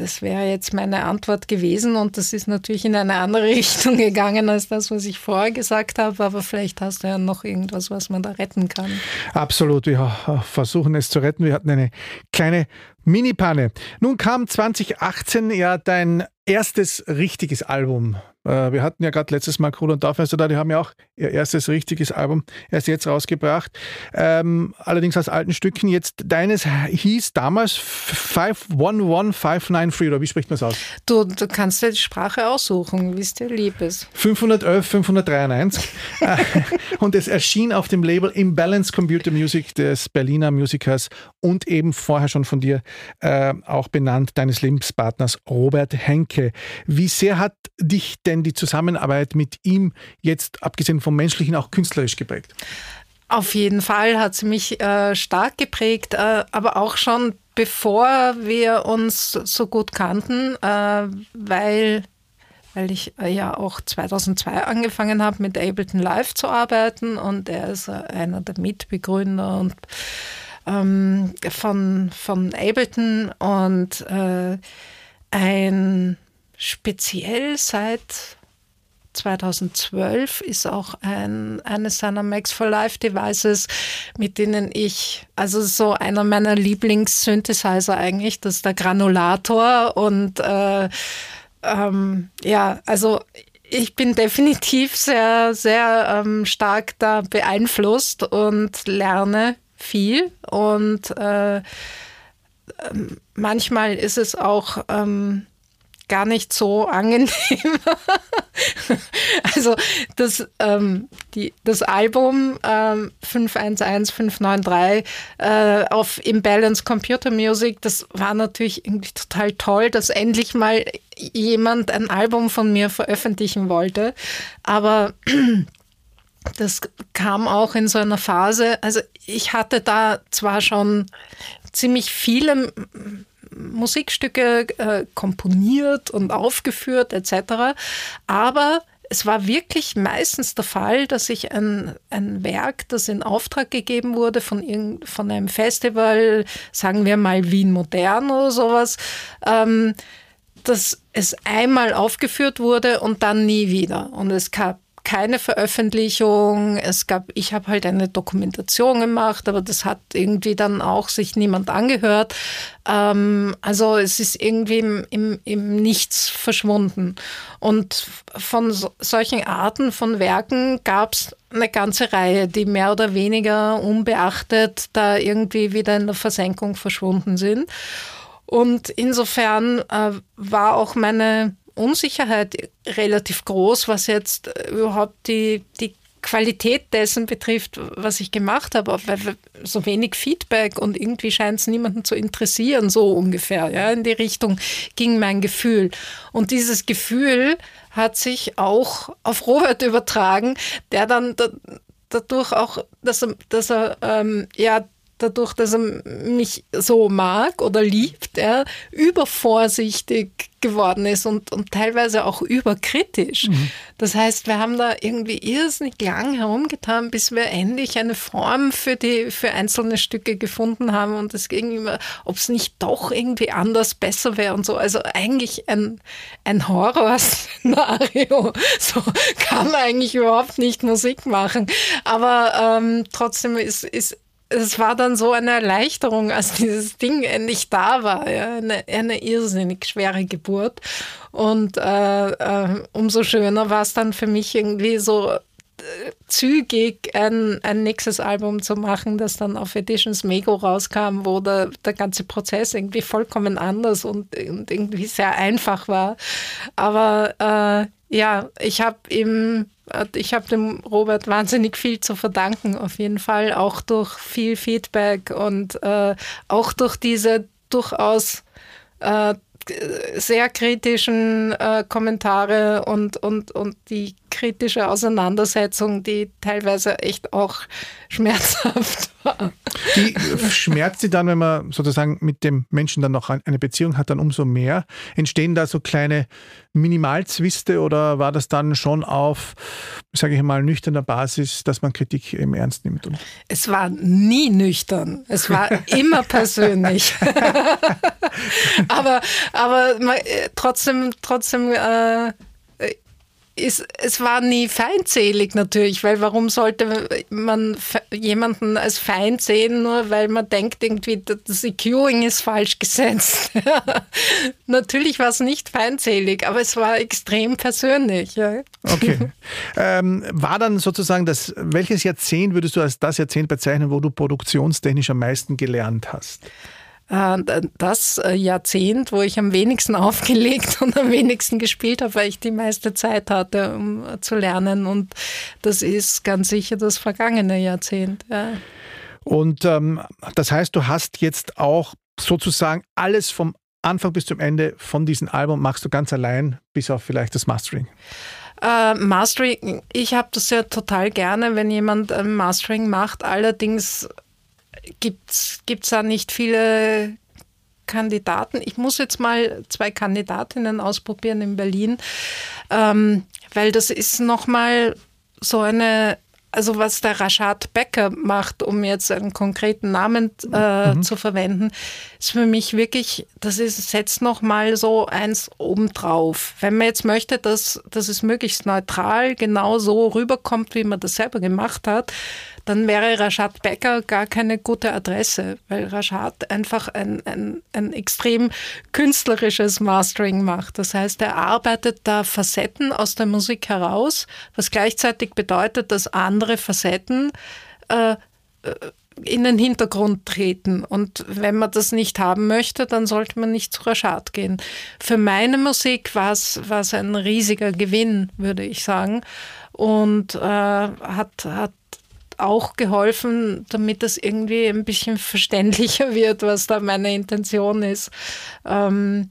das wäre jetzt meine Antwort gewesen und das ist natürlich in eine andere Richtung gegangen als das, was ich vorher gesagt habe, aber vielleicht hast du ja noch irgendwas, was man da retten kann. Absolut, wir versuchen es zu retten. Wir hatten eine kleine Mini-Panne. Nun kam 2018 ja dein erstes richtiges Album äh, wir hatten ja gerade letztes Mal Kruder und Dorfmeister da, die haben ja auch ihr erstes richtiges Album erst jetzt rausgebracht. Ähm, allerdings aus alten Stücken. Jetzt deines hieß damals 511593, oder wie spricht man es aus? Du, du kannst dir die Sprache aussuchen, wie es dir lieb ist. 511, 593. Äh, und es erschien auf dem Label Imbalance Computer Music des Berliner Musikers und eben vorher schon von dir äh, auch benannt, deines Lebenspartners Robert Henke. Wie sehr hat dich denn die Zusammenarbeit mit ihm jetzt, abgesehen vom menschlichen, auch künstlerisch geprägt? Auf jeden Fall hat sie mich äh, stark geprägt, äh, aber auch schon bevor wir uns so gut kannten, äh, weil, weil ich äh, ja auch 2002 angefangen habe, mit Ableton Live zu arbeiten und er ist äh, einer der Mitbegründer und ähm, von, von Ableton und äh, ein speziell seit 2012 ist auch ein, eines seiner Max for Life Devices, mit denen ich, also so einer meiner Lieblings-Synthesizer eigentlich, das ist der Granulator und äh, ähm, ja, also ich bin definitiv sehr, sehr ähm, stark da beeinflusst und lerne viel und äh, ähm, manchmal ist es auch ähm, gar nicht so angenehm. also das, ähm, die, das Album ähm, 511593 äh, auf Imbalance Computer Music, das war natürlich irgendwie total toll, dass endlich mal jemand ein Album von mir veröffentlichen wollte. Aber das kam auch in so einer Phase, also ich hatte da zwar schon ziemlich viele Musikstücke äh, komponiert und aufgeführt etc. Aber es war wirklich meistens der Fall, dass ich ein, ein Werk, das in Auftrag gegeben wurde von, von einem Festival, sagen wir mal Wien Modern oder sowas, ähm, dass es einmal aufgeführt wurde und dann nie wieder. Und es gab keine Veröffentlichung. Es gab, ich habe halt eine Dokumentation gemacht, aber das hat irgendwie dann auch sich niemand angehört. Ähm, also es ist irgendwie im, im, im Nichts verschwunden. Und von so, solchen Arten von Werken gab es eine ganze Reihe, die mehr oder weniger unbeachtet da irgendwie wieder in der Versenkung verschwunden sind. Und insofern äh, war auch meine Unsicherheit relativ groß, was jetzt überhaupt die, die Qualität dessen betrifft, was ich gemacht habe, weil so wenig Feedback und irgendwie scheint es niemanden zu interessieren, so ungefähr. Ja, in die Richtung ging mein Gefühl. Und dieses Gefühl hat sich auch auf Robert übertragen, der dann da, dadurch auch, dass er, dass er ähm, ja dadurch, dass er mich so mag oder liebt, er übervorsichtig geworden ist und, und teilweise auch überkritisch. Mhm. Das heißt, wir haben da irgendwie irrsinnig lang herumgetan, bis wir endlich eine Form für die, für einzelne Stücke gefunden haben und es ging immer, ob es nicht doch irgendwie anders besser wäre und so. Also eigentlich ein, ein Horrorszenario. So kann man eigentlich überhaupt nicht Musik machen. Aber ähm, trotzdem ist, ist es war dann so eine Erleichterung, als dieses Ding endlich da war. Ja? Eine, eine irrsinnig schwere Geburt. Und äh, äh, umso schöner war es dann für mich irgendwie so äh, zügig ein, ein nächstes Album zu machen, das dann auf Editions Mego rauskam, wo der, der ganze Prozess irgendwie vollkommen anders und, und irgendwie sehr einfach war. Aber äh, ja, ich habe ihm ich habe dem Robert wahnsinnig viel zu verdanken, auf jeden Fall, auch durch viel Feedback und äh, auch durch diese durchaus äh, sehr kritischen äh, Kommentare und, und, und die kritische Auseinandersetzung, die teilweise echt auch schmerzhaft war. Die schmerzt sie dann, wenn man sozusagen mit dem Menschen dann noch eine Beziehung hat, dann umso mehr. Entstehen da so kleine Minimalzwiste oder war das dann schon auf, sage ich mal, nüchterner Basis, dass man Kritik eben ernst nimmt? es war nie nüchtern. Es war immer persönlich. aber, aber äh, trotzdem, trotzdem äh, ist, es war nie feindselig natürlich, weil warum sollte man jemanden als Feind sehen, nur weil man denkt, irgendwie das EQing ist falsch gesetzt. natürlich war es nicht feindselig, aber es war extrem persönlich. Ja. Okay. ähm, war dann sozusagen das, welches Jahrzehnt würdest du als das Jahrzehnt bezeichnen, wo du produktionstechnisch am meisten gelernt hast? Äh, das äh, Jahrzehnt, wo ich am wenigsten aufgelegt und am wenigsten gespielt habe, weil ich die meiste Zeit hatte, um zu lernen. Und das ist ganz sicher das vergangene Jahrzehnt. Ja. Und ähm, das heißt, du hast jetzt auch sozusagen alles vom Anfang bis zum Ende von diesem Album machst du ganz allein, bis auf vielleicht das Mastering. Uh, Mastering, ich habe das ja total gerne, wenn jemand ein Mastering macht. Allerdings gibt es da nicht viele Kandidaten. Ich muss jetzt mal zwei Kandidatinnen ausprobieren in Berlin, ähm, weil das ist nochmal so eine also was der Rashad Becker macht, um jetzt einen konkreten Namen äh, mhm. zu verwenden, ist für mich wirklich, das ist, setzt nochmal so eins obendrauf. Wenn man jetzt möchte, dass, dass es möglichst neutral genau so rüberkommt, wie man das selber gemacht hat, dann wäre Rashad Becker gar keine gute Adresse, weil Rashad einfach ein, ein, ein extrem künstlerisches Mastering macht. Das heißt, er arbeitet da Facetten aus der Musik heraus, was gleichzeitig bedeutet, dass andere Facetten äh, äh in den Hintergrund treten. Und wenn man das nicht haben möchte, dann sollte man nicht zu Rashad gehen. Für meine Musik war es ein riesiger Gewinn, würde ich sagen. Und äh, hat, hat auch geholfen, damit das irgendwie ein bisschen verständlicher wird, was da meine Intention ist. Ähm,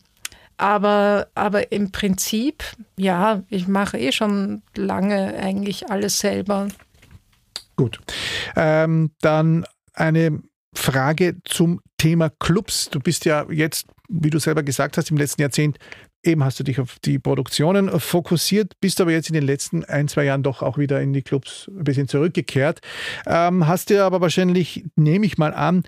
aber, aber im Prinzip, ja, ich mache eh schon lange eigentlich alles selber. Gut. Ähm, dann eine Frage zum Thema Clubs. Du bist ja jetzt, wie du selber gesagt hast, im letzten Jahrzehnt Eben hast du dich auf die Produktionen fokussiert, bist aber jetzt in den letzten ein, zwei Jahren doch auch wieder in die Clubs ein bisschen zurückgekehrt. Ähm, hast dir aber wahrscheinlich, nehme ich mal an,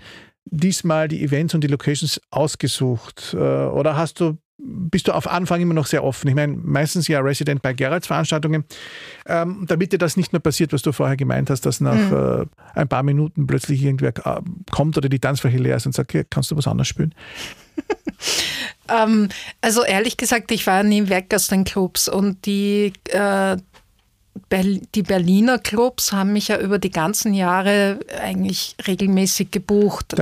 diesmal die Events und die Locations ausgesucht? Äh, oder hast du bist du auf Anfang immer noch sehr offen. Ich meine, meistens ja Resident bei Geralds Veranstaltungen, ähm, damit dir das nicht mehr passiert, was du vorher gemeint hast, dass nach mhm. äh, ein paar Minuten plötzlich irgendwer äh, kommt oder die Tanzfläche leer ist und sagt, okay, kannst du was anderes spielen? ähm, also ehrlich gesagt, ich war nie weg aus den Clubs und die äh, die Berliner Clubs haben mich ja über die ganzen Jahre eigentlich regelmäßig gebucht.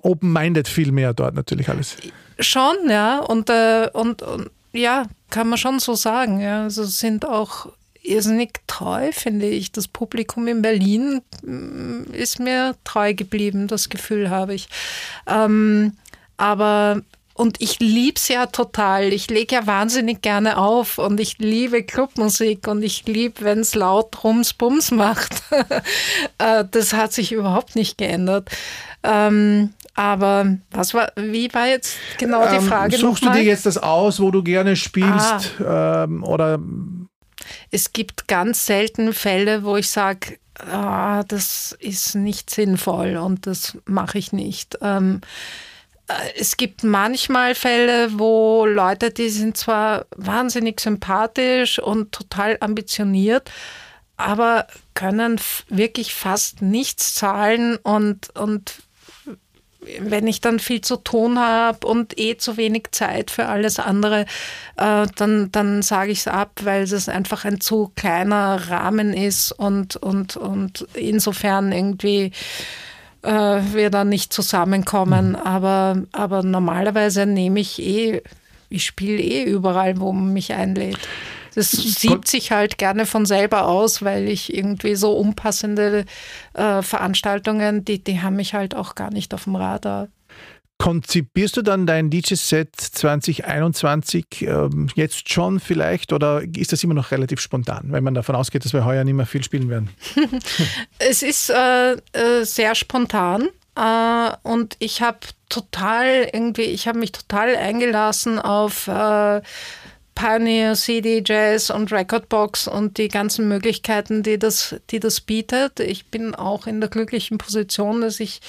Open-minded viel mehr dort natürlich alles. Schon, ja. Und, äh, und, und, ja, kann man schon so sagen. Ja. Also sind auch irrsinnig treu, finde ich. Das Publikum in Berlin mm, ist mir treu geblieben, das Gefühl habe ich. Ähm, aber und ich liebe es ja total. Ich lege ja wahnsinnig gerne auf und ich liebe Clubmusik und ich liebe, wenn es laut Rums Bums macht. Äh, das hat sich überhaupt nicht geändert. Ähm, aber was war, wie war jetzt genau die ähm, Frage? Ähm, suchst du dir jetzt das aus, wo du gerne spielst? Ah. Ähm, oder es gibt ganz selten Fälle, wo ich sage, ah, das ist nicht sinnvoll und das mache ich nicht. Ähm, äh, es gibt manchmal Fälle, wo Leute, die sind zwar wahnsinnig sympathisch und total ambitioniert, aber können wirklich fast nichts zahlen und, und wenn ich dann viel zu tun habe und eh zu wenig Zeit für alles andere, äh, dann, dann sage ich es ab, weil es einfach ein zu kleiner Rahmen ist und, und, und insofern irgendwie äh, wir dann nicht zusammenkommen. Mhm. Aber, aber normalerweise nehme ich eh, ich spiele eh überall, wo man mich einlädt. Das sieht sich halt gerne von selber aus, weil ich irgendwie so unpassende äh, Veranstaltungen, die, die haben mich halt auch gar nicht auf dem Radar. Konzipierst du dann dein DJ-Set 2021 ähm, jetzt schon vielleicht oder ist das immer noch relativ spontan, wenn man davon ausgeht, dass wir heuer nicht mehr viel spielen werden? es ist äh, äh, sehr spontan äh, und ich habe total irgendwie, ich habe mich total eingelassen auf äh, Pioneer, CD, Jazz und Recordbox und die ganzen Möglichkeiten, die das, die das bietet. Ich bin auch in der glücklichen Position, dass ich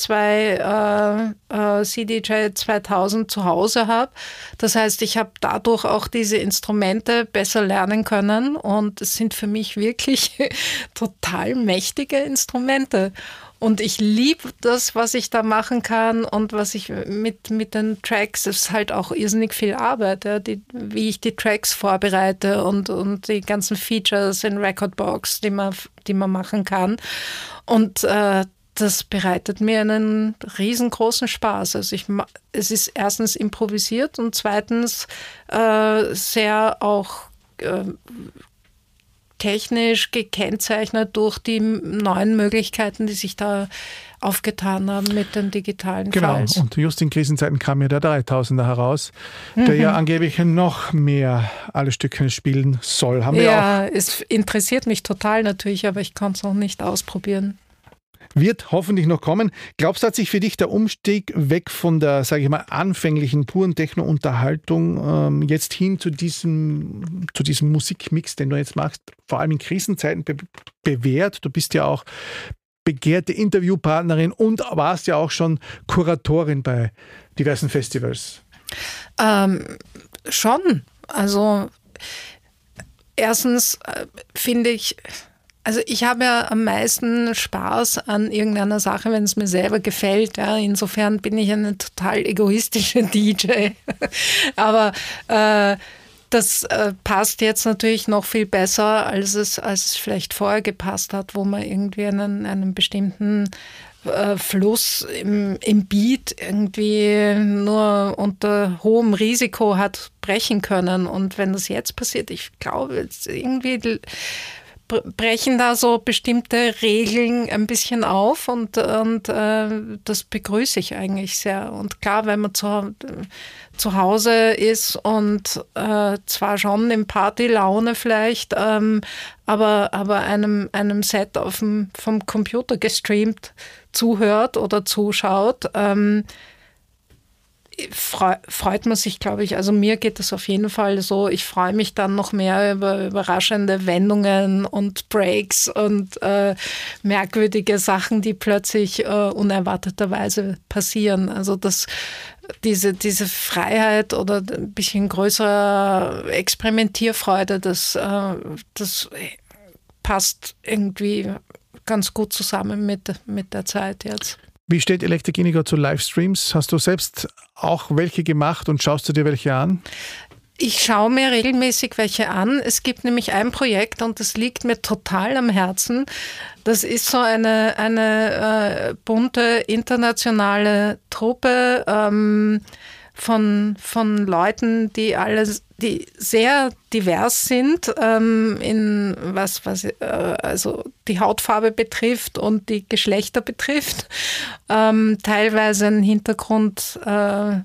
zwei äh, äh, CDJ 2000 zu Hause habe. Das heißt, ich habe dadurch auch diese Instrumente besser lernen können und es sind für mich wirklich total mächtige Instrumente. Und ich liebe das, was ich da machen kann und was ich mit, mit den Tracks, es ist halt auch irrsinnig viel Arbeit, ja, die, wie ich die Tracks vorbereite und, und die ganzen Features in Recordbox, die man, die man machen kann. Und äh, das bereitet mir einen riesengroßen Spaß. Also ich, es ist erstens improvisiert und zweitens äh, sehr auch äh, technisch gekennzeichnet durch die neuen Möglichkeiten, die sich da aufgetan haben mit den digitalen genau. Files. Genau, und just in Krisenzeiten kam ja der 3000er heraus, der mhm. ja angeblich noch mehr alle Stücke spielen soll. Haben wir ja, auch. es interessiert mich total natürlich, aber ich kann es noch nicht ausprobieren wird hoffentlich noch kommen. Glaubst du, hat sich für dich der Umstieg weg von der, sage ich mal, anfänglichen puren Techno-Unterhaltung ähm, jetzt hin zu diesem, zu diesem Musikmix, den du jetzt machst, vor allem in Krisenzeiten be bewährt? Du bist ja auch begehrte Interviewpartnerin und warst ja auch schon Kuratorin bei diversen Festivals. Ähm, schon. Also erstens äh, finde ich also ich habe ja am meisten Spaß an irgendeiner Sache, wenn es mir selber gefällt. Ja. Insofern bin ich eine total egoistische DJ. Aber äh, das äh, passt jetzt natürlich noch viel besser, als es, als es vielleicht vorher gepasst hat, wo man irgendwie einen, einen bestimmten äh, Fluss im, im Beat irgendwie nur unter hohem Risiko hat brechen können. Und wenn das jetzt passiert, ich glaube, irgendwie brechen da so bestimmte Regeln ein bisschen auf und, und äh, das begrüße ich eigentlich sehr. Und klar, wenn man zu, zu Hause ist und äh, zwar schon in Partylaune vielleicht, ähm, aber, aber einem, einem Set auf dem, vom Computer gestreamt zuhört oder zuschaut, ähm, freut man sich, glaube ich. Also mir geht es auf jeden Fall so. Ich freue mich dann noch mehr über überraschende Wendungen und Breaks und äh, merkwürdige Sachen, die plötzlich äh, unerwarteterweise passieren. Also das, diese, diese Freiheit oder ein bisschen größere Experimentierfreude, das, äh, das passt irgendwie ganz gut zusammen mit, mit der Zeit jetzt. Wie steht Electric Indigo zu Livestreams? Hast du selbst auch welche gemacht und schaust du dir welche an? Ich schaue mir regelmäßig welche an. Es gibt nämlich ein Projekt und das liegt mir total am Herzen. Das ist so eine, eine äh, bunte internationale Truppe. Ähm, von, von Leuten, die alles, die sehr divers sind, ähm, in was, was äh, also die Hautfarbe betrifft und die Geschlechter betrifft, ähm, teilweise einen Hintergrund äh,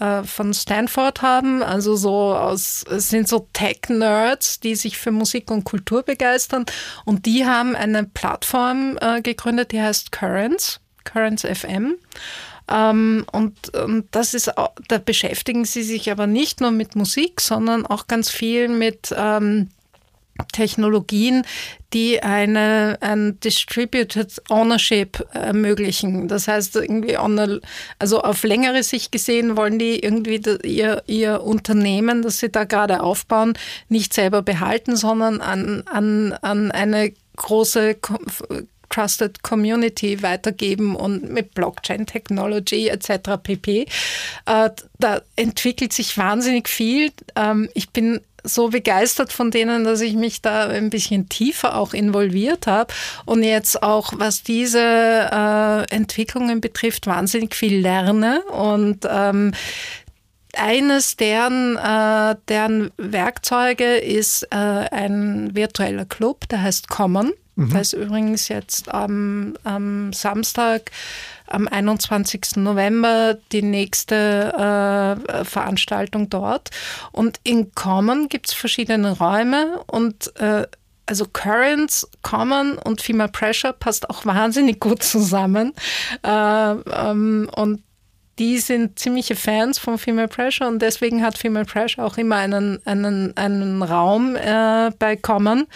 äh von Stanford haben, also so aus, sind so Tech-Nerds, die sich für Musik und Kultur begeistern. Und die haben eine Plattform äh, gegründet, die heißt Currents, Currents FM ähm, und, und das ist, da beschäftigen sie sich aber nicht nur mit Musik, sondern auch ganz viel mit ähm, Technologien, die eine ein Distributed Ownership ermöglichen. Das heißt, irgendwie on also auf längere Sicht gesehen wollen die irgendwie ihr, ihr Unternehmen, das sie da gerade aufbauen, nicht selber behalten, sondern an, an, an eine große Trusted Community weitergeben und mit Blockchain Technology etc. pp. Äh, da entwickelt sich wahnsinnig viel. Ähm, ich bin so begeistert von denen, dass ich mich da ein bisschen tiefer auch involviert habe und jetzt auch, was diese äh, Entwicklungen betrifft, wahnsinnig viel lerne und ähm, eines deren, äh, deren Werkzeuge ist äh, ein virtueller Club, der heißt Common. Mhm. Da ist übrigens jetzt am, am Samstag, am 21. November, die nächste äh, Veranstaltung dort. Und in Common gibt es verschiedene Räume und äh, also Currents, Common und Female Pressure passt auch wahnsinnig gut zusammen. Äh, ähm, und die sind ziemliche Fans von Female Pressure und deswegen hat Female Pressure auch immer einen, einen, einen Raum äh, bei Common.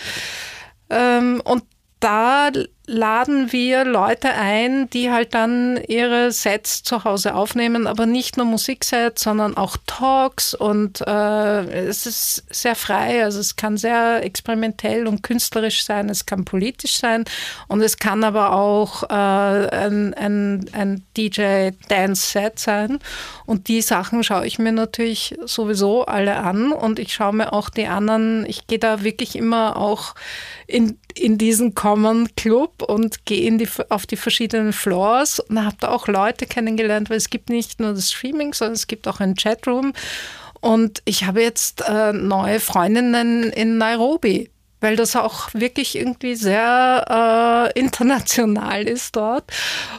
Ähm, und da laden wir Leute ein, die halt dann ihre Sets zu Hause aufnehmen, aber nicht nur Musiksets, sondern auch Talks und äh, es ist sehr frei, also es kann sehr experimentell und künstlerisch sein, es kann politisch sein und es kann aber auch äh, ein, ein, ein DJ-Dance-Set sein und die Sachen schaue ich mir natürlich sowieso alle an und ich schaue mir auch die anderen, ich gehe da wirklich immer auch in, in diesen Common Club und gehe in die, auf die verschiedenen Floors und habe da auch Leute kennengelernt, weil es gibt nicht nur das Streaming, sondern es gibt auch einen Chatroom. Und ich habe jetzt äh, neue Freundinnen in Nairobi, weil das auch wirklich irgendwie sehr äh, international ist dort.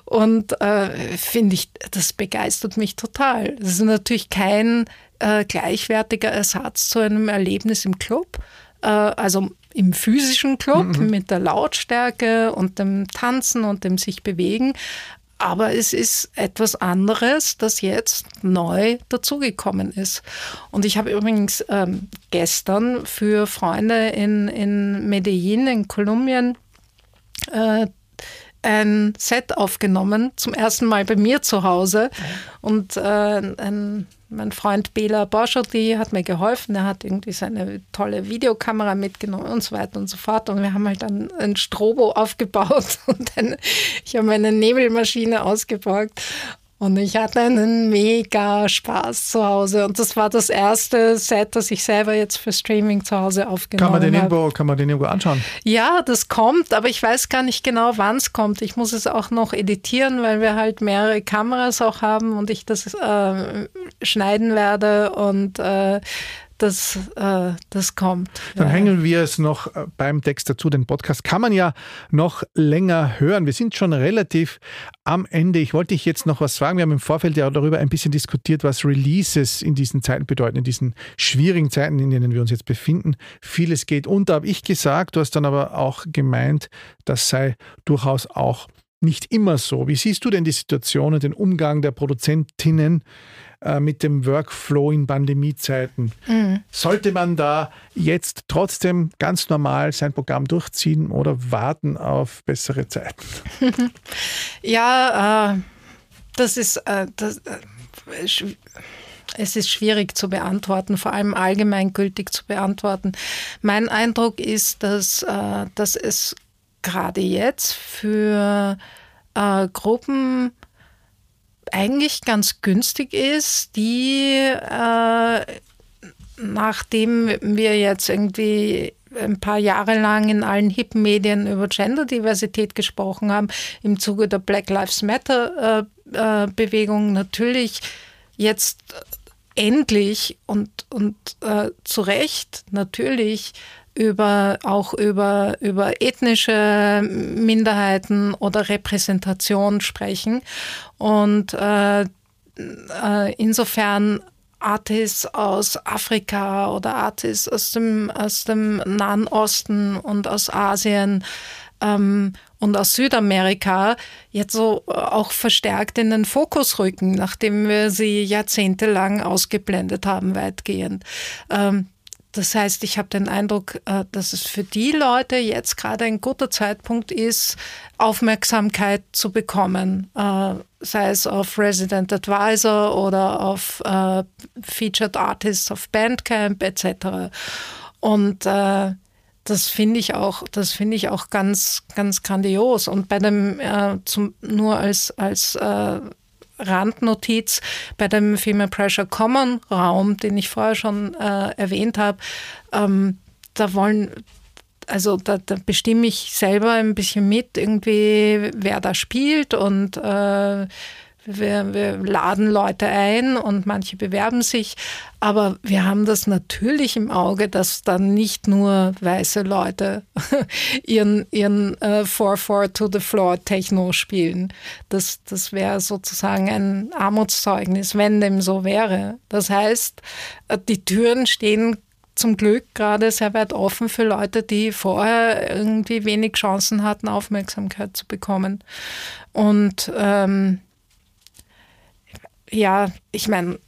Und äh, finde ich, das begeistert mich total. Das ist natürlich kein äh, gleichwertiger Ersatz zu einem Erlebnis im Club. Äh, also im physischen Club mhm. mit der Lautstärke und dem Tanzen und dem sich bewegen. Aber es ist etwas anderes, das jetzt neu dazugekommen ist. Und ich habe übrigens ähm, gestern für Freunde in, in Medellin, in Kolumbien, äh, ein Set aufgenommen, zum ersten Mal bei mir zu Hause. Und äh, ein mein Freund Bela Borschoti hat mir geholfen. Er hat irgendwie seine tolle Videokamera mitgenommen und so weiter und so fort. Und wir haben halt dann ein Strobo aufgebaut und dann, ich habe meine Nebelmaschine ausgeborgt und ich hatte einen mega Spaß zu Hause. Und das war das erste Set, das ich selber jetzt für Streaming zu Hause aufgenommen kann man den habe. Irgendwo, kann man den irgendwo anschauen? Ja, das kommt, aber ich weiß gar nicht genau, wann es kommt. Ich muss es auch noch editieren, weil wir halt mehrere Kameras auch haben und ich das äh, schneiden werde und äh, das, äh, das kommt. Dann ja. hängen wir es noch äh, beim Text dazu. Den Podcast kann man ja noch länger hören. Wir sind schon relativ am Ende. Ich wollte dich jetzt noch was fragen. Wir haben im Vorfeld ja darüber ein bisschen diskutiert, was Releases in diesen Zeiten bedeuten, in diesen schwierigen Zeiten, in denen wir uns jetzt befinden. Vieles geht unter, habe ich gesagt. Du hast dann aber auch gemeint, das sei durchaus auch nicht immer so. Wie siehst du denn die Situation und den Umgang der Produzentinnen äh, mit dem Workflow in Pandemiezeiten. Mhm. Sollte man da jetzt trotzdem ganz normal sein Programm durchziehen oder warten auf bessere Zeiten? ja, äh, das ist äh, das, äh, es ist schwierig zu beantworten, vor allem allgemeingültig zu beantworten. Mein Eindruck ist, dass, äh, dass es gerade jetzt für äh, Gruppen eigentlich ganz günstig ist, die äh, nachdem wir jetzt irgendwie ein paar Jahre lang in allen hippen Medien über Genderdiversität gesprochen haben, im Zuge der Black Lives Matter äh, äh, Bewegung natürlich jetzt endlich und, und äh, zu Recht natürlich über, auch über, über ethnische Minderheiten oder Repräsentation sprechen. Und äh, äh, insofern Artists aus Afrika oder Artists aus dem, aus dem Nahen Osten und aus Asien ähm, und aus Südamerika jetzt so äh, auch verstärkt in den Fokus rücken, nachdem wir sie jahrzehntelang ausgeblendet haben, weitgehend. Ähm, das heißt, ich habe den Eindruck, äh, dass es für die Leute jetzt gerade ein guter Zeitpunkt ist, Aufmerksamkeit zu bekommen, äh, sei es auf Resident Advisor oder auf äh, Featured Artists auf Bandcamp etc. Und das finde ich auch, das finde ich auch ganz, ganz grandios. Und bei dem zum, nur als als Randnotiz bei dem Female Pressure Common Raum, den ich vorher schon äh, erwähnt habe. Ähm, da wollen also da, da, bestimme ich selber ein bisschen mit, irgendwie, wer da spielt und äh, wir, wir, laden Leute ein und manche bewerben sich, aber wir haben das natürlich im Auge, dass dann nicht nur weiße Leute ihren, ihren äh, 4-4 to the floor Techno spielen. Das, das wäre sozusagen ein Armutszeugnis, wenn dem so wäre. Das heißt, äh, die Türen stehen zum Glück gerade sehr weit offen für Leute, die vorher irgendwie wenig Chancen hatten, Aufmerksamkeit zu bekommen. Und ähm, ja, ich meine,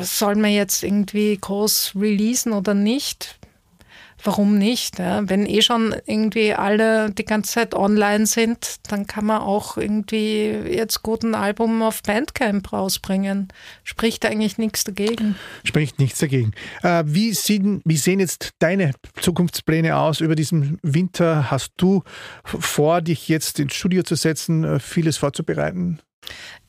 soll man jetzt irgendwie groß releasen oder nicht? warum nicht? Ja? Wenn eh schon irgendwie alle die ganze Zeit online sind, dann kann man auch irgendwie jetzt gut ein Album auf Bandcamp rausbringen. Spricht eigentlich nichts dagegen. Spricht nichts dagegen. Äh, wie, sehen, wie sehen jetzt deine Zukunftspläne aus über diesen Winter? Hast du vor, dich jetzt ins Studio zu setzen, äh, vieles vorzubereiten?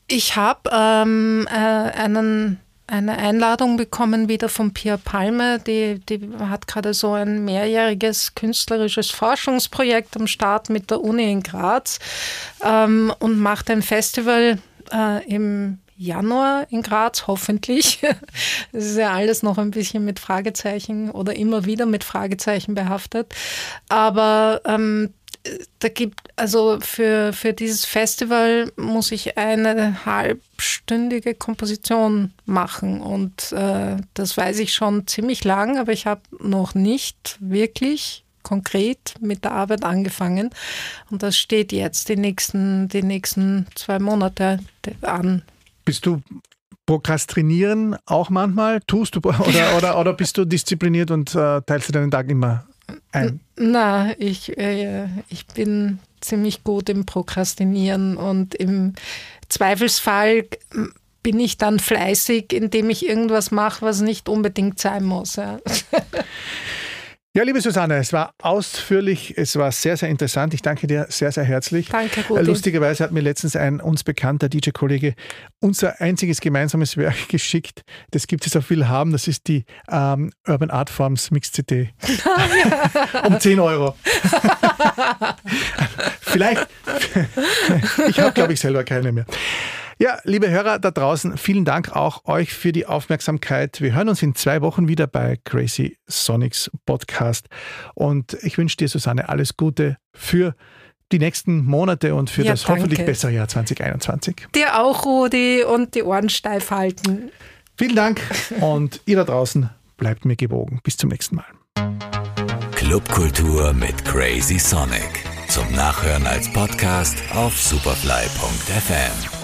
Ich habe ähm, äh, einen eine Einladung bekommen wieder von Pia Palme. Die, die hat gerade so ein mehrjähriges künstlerisches Forschungsprojekt am Start mit der Uni in Graz ähm, und macht ein Festival äh, im Januar in Graz, hoffentlich. Das ist ja alles noch ein bisschen mit Fragezeichen oder immer wieder mit Fragezeichen behaftet. Aber ähm, da gibt, also für, für dieses Festival muss ich eine halbstündige Komposition machen und äh, das weiß ich schon ziemlich lang, aber ich habe noch nicht wirklich konkret mit der Arbeit angefangen und das steht jetzt die nächsten, die nächsten zwei Monate an. Bist du prokrastinieren auch manchmal? Tust du oder, oder, oder bist du diszipliniert und äh, teilst du deinen Tag immer ein? Na, ich, äh, ich bin ziemlich gut im Prokrastinieren und im Zweifelsfall bin ich dann fleißig, indem ich irgendwas mache, was nicht unbedingt sein muss. Ja. Ja, liebe Susanne, es war ausführlich, es war sehr, sehr interessant. Ich danke dir sehr, sehr herzlich. Danke, Rudi. Lustigerweise hat mir letztens ein uns bekannter DJ-Kollege unser einziges gemeinsames Werk geschickt. Das gibt es auf viel haben. Das ist die ähm, Urban Art Forms Mix CD. um 10 Euro. Vielleicht. ich habe, glaube ich, selber keine mehr. Ja, liebe Hörer da draußen, vielen Dank auch euch für die Aufmerksamkeit. Wir hören uns in zwei Wochen wieder bei Crazy Sonics Podcast. Und ich wünsche dir, Susanne, alles Gute für die nächsten Monate und für ja, das danke. hoffentlich bessere Jahr 2021. Dir auch, Rudi, und die Ohren steif halten. Vielen Dank und ihr da draußen bleibt mir gewogen. Bis zum nächsten Mal. Clubkultur mit Crazy Sonic. Zum Nachhören als Podcast auf superfly.fm.